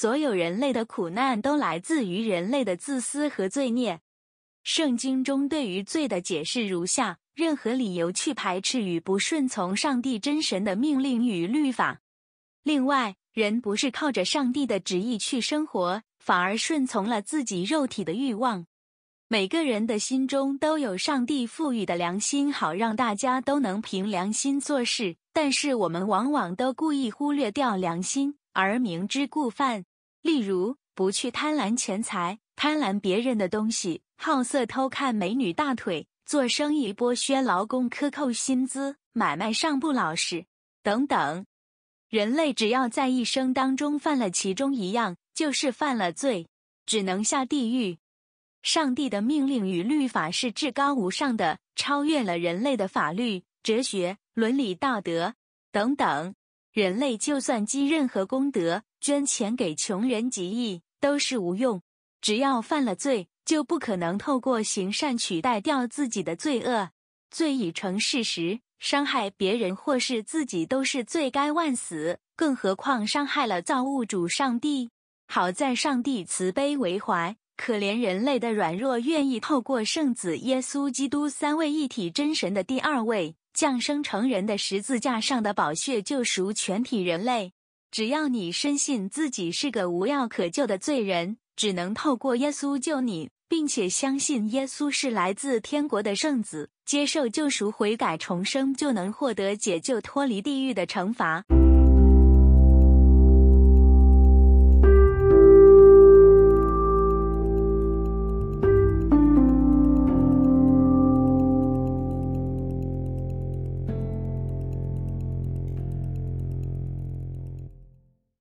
所有人类的苦难都来自于人类的自私和罪孽。圣经中对于罪的解释如下：任何理由去排斥与不顺从上帝真神的命令与律法。另外，人不是靠着上帝的旨意去生活，反而顺从了自己肉体的欲望。每个人的心中都有上帝赋予的良心，好让大家都能凭良心做事。但是我们往往都故意忽略掉良心，而明知故犯。例如，不去贪婪钱财，贪婪别人的东西，好色偷看美女大腿，做生意剥削劳工，克扣薪资，买卖上不老实，等等。人类只要在一生当中犯了其中一样，就是犯了罪，只能下地狱。上帝的命令与律法是至高无上的，超越了人类的法律、哲学、伦理道德等等。人类就算积任何功德，捐钱给穷人极义，都是无用。只要犯了罪，就不可能透过行善取代掉自己的罪恶。罪已成事实。伤害别人或是自己都是罪该万死，更何况伤害了造物主上帝。好在上帝慈悲为怀，可怜人类的软弱，愿意透过圣子耶稣基督三位一体真神的第二位降生成人的十字架上的宝血救赎全体人类。只要你深信自己是个无药可救的罪人，只能透过耶稣救你。并且相信耶稣是来自天国的圣子，接受救赎、悔改、重生，就能获得解救、脱离地狱的惩罚。